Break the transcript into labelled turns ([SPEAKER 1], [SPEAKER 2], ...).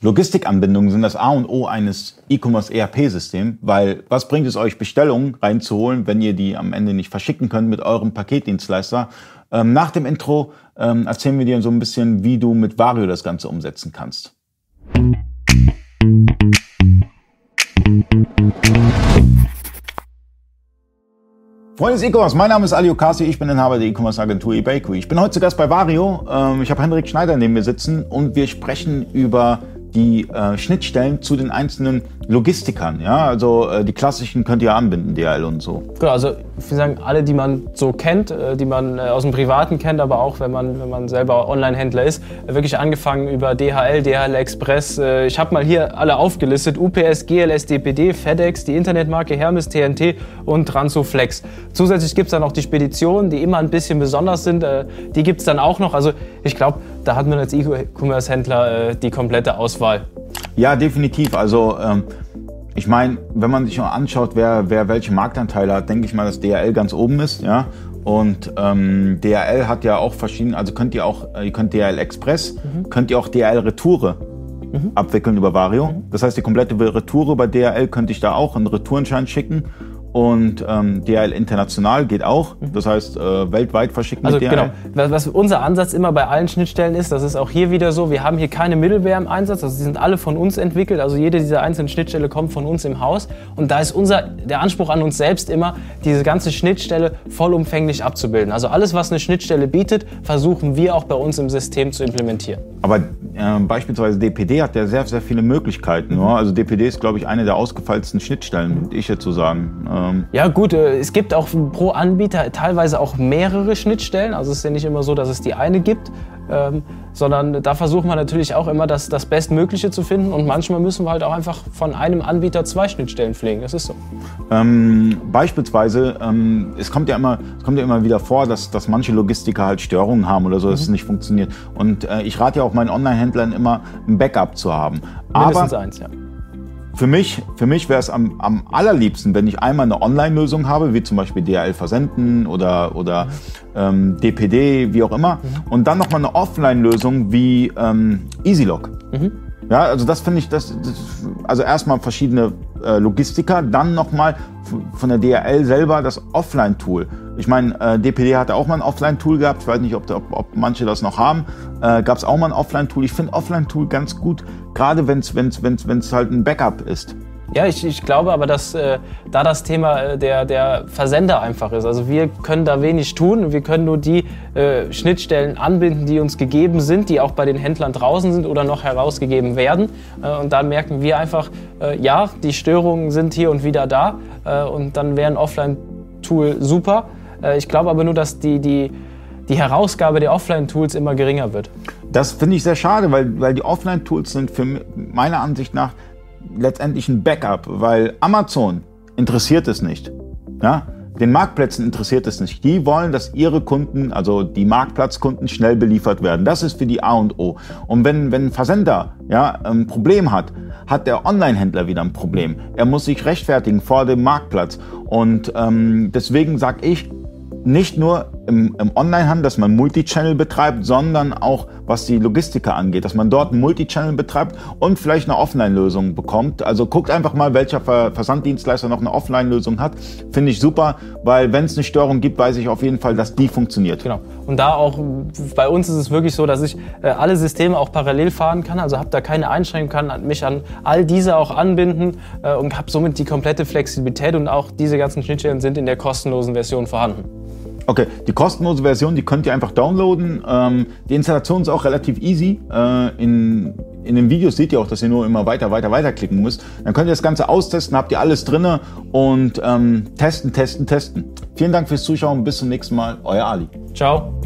[SPEAKER 1] Logistikanbindungen sind das A und O eines E-Commerce ERP-Systems, weil was bringt es euch, Bestellungen reinzuholen, wenn ihr die am Ende nicht verschicken könnt mit eurem Paketdienstleister? Ähm, nach dem Intro ähm, erzählen wir dir so ein bisschen, wie du mit Vario das Ganze umsetzen kannst. Freunde des E-Commerce, mein Name ist Ali Okasi, ich bin Inhaber der E-Commerce Agentur eBakery. Ich bin heute zu Gast bei Vario. Ähm, ich habe Henrik Schneider neben mir sitzen und wir sprechen über die äh, Schnittstellen zu den einzelnen Logistikern. Ja, also äh, die klassischen könnt ihr anbinden, DHL und so.
[SPEAKER 2] Genau, also ich würde sagen, alle, die man so kennt, äh, die man äh, aus dem Privaten kennt, aber auch wenn man, wenn man selber Online-Händler ist, äh, wirklich angefangen über DHL, DHL Express. Äh, ich habe mal hier alle aufgelistet: UPS, GLS, DPD, FedEx, die Internetmarke Hermes, TNT und Transoflex. Zusätzlich gibt es dann noch die Speditionen, die immer ein bisschen besonders sind. die gibt es dann auch noch. Also ich glaube, da hat man als E-Commerce-Händler die komplette Auswahl.
[SPEAKER 1] Ja, definitiv. Also ähm, ich meine, wenn man sich mal anschaut, wer, wer welche Marktanteile hat, denke ich mal, dass DHL ganz oben ist. Ja? Und ähm, DHL hat ja auch verschiedene, also könnt ihr auch, ihr könnt DHL Express, mhm. könnt ihr auch DHL Retoure mhm. abwickeln über Vario. Mhm. Das heißt, die komplette Retoure bei DHL könnte ich da auch einen Retourenschein schicken und ähm, DHL international geht auch. Mhm. Das heißt, äh, weltweit verschicken
[SPEAKER 2] also,
[SPEAKER 1] DHL.
[SPEAKER 2] Genau. Was unser Ansatz immer bei allen Schnittstellen ist, das ist auch hier wieder so, wir haben hier keine Middleware im Einsatz, also die sind alle von uns entwickelt, also jede dieser einzelnen Schnittstelle kommt von uns im Haus und da ist unser, der Anspruch an uns selbst immer, diese ganze Schnittstelle vollumfänglich abzubilden. Also alles, was eine Schnittstelle bietet, versuchen wir auch bei uns im System zu implementieren.
[SPEAKER 1] Aber äh, beispielsweise DPD hat ja sehr, sehr viele Möglichkeiten. Mhm. Also DPD ist, glaube ich, eine der ausgefeilsten Schnittstellen, würde ich jetzt so sagen.
[SPEAKER 2] Ähm ja gut, äh, es gibt auch pro Anbieter teilweise auch mehrere Schnittstellen. Also es ist ja nicht immer so, dass es die eine gibt, ähm, sondern da versuchen wir natürlich auch immer das, das Bestmögliche zu finden. Und manchmal müssen wir halt auch einfach von einem Anbieter zwei Schnittstellen pflegen. Das ist so.
[SPEAKER 1] Ähm, beispielsweise, ähm, es, kommt ja immer, es kommt ja immer wieder vor, dass, dass manche Logistiker halt Störungen haben oder so, dass mhm. es nicht funktioniert. Und äh, ich rate ja auch meinen Online-Händlern immer, ein Backup zu haben.
[SPEAKER 2] Mindestens Aber, eins, ja.
[SPEAKER 1] Für mich, für mich wäre es am, am allerliebsten, wenn ich einmal eine Online-Lösung habe, wie zum Beispiel DHL Versenden oder, oder ähm, DPD, wie auch immer, mhm. und dann nochmal eine Offline-Lösung wie ähm, EasyLog. Mhm. Ja, also das finde ich, das, das, also erstmal verschiedene äh, Logistiker, dann nochmal von der DHL selber das Offline-Tool. Ich meine, äh, DPD hatte auch mal ein Offline-Tool gehabt. Ich weiß nicht, ob, ob, ob manche das noch haben. Äh, Gab es auch mal ein Offline-Tool. Ich finde Offline-Tool ganz gut, gerade wenn es halt ein Backup ist.
[SPEAKER 2] Ja, ich, ich glaube aber, dass äh, da das Thema äh, der, der Versender einfach ist. Also wir können da wenig tun. Wir können nur die äh, Schnittstellen anbinden, die uns gegeben sind, die auch bei den Händlern draußen sind oder noch herausgegeben werden. Äh, und da merken wir einfach, äh, ja, die Störungen sind hier und wieder da. Äh, und dann wäre ein Offline-Tool super. ich glaube aber nur, dass die, die, die Herausgabe der Offline-Tools immer geringer wird.
[SPEAKER 1] Das finde ich sehr schade, weil, weil die Offline-Tools sind für meiner Ansicht nach letztendlich ein Backup, weil Amazon interessiert es nicht. Ja? Den Marktplätzen interessiert es nicht. Die wollen, dass ihre Kunden, also die Marktplatzkunden, schnell beliefert werden. Das ist für die A und O. Und wenn, wenn ein Versender ja, ein Problem hat, hat der Online-Händler wieder ein Problem. Er muss sich rechtfertigen vor dem Marktplatz. Und ähm, deswegen sage ich, nicht nur im, im Onlinehandel, dass man Multichannel betreibt, sondern auch was die Logistiker angeht, dass man dort Multichannel betreibt und vielleicht eine Offline-Lösung bekommt. Also guckt einfach mal, welcher Versanddienstleister noch eine Offline-Lösung hat. Finde ich super, weil wenn es eine Störung gibt, weiß ich auf jeden Fall, dass die funktioniert.
[SPEAKER 2] Genau. Und da auch bei uns ist es wirklich so, dass ich äh, alle Systeme auch parallel fahren kann. Also habe da keine Einschränkung, kann mich an all diese auch anbinden äh, und habe somit die komplette Flexibilität und auch diese ganzen Schnittstellen sind in der kostenlosen Version vorhanden.
[SPEAKER 1] Okay, die kostenlose Version, die könnt ihr einfach downloaden. Ähm, die Installation ist auch relativ easy. Äh, in, in den Videos seht ihr auch, dass ihr nur immer weiter, weiter, weiter klicken müsst. Dann könnt ihr das Ganze austesten, habt ihr alles drinne und ähm, testen, testen, testen. Vielen Dank fürs Zuschauen, bis zum nächsten Mal. Euer Ali.
[SPEAKER 2] Ciao.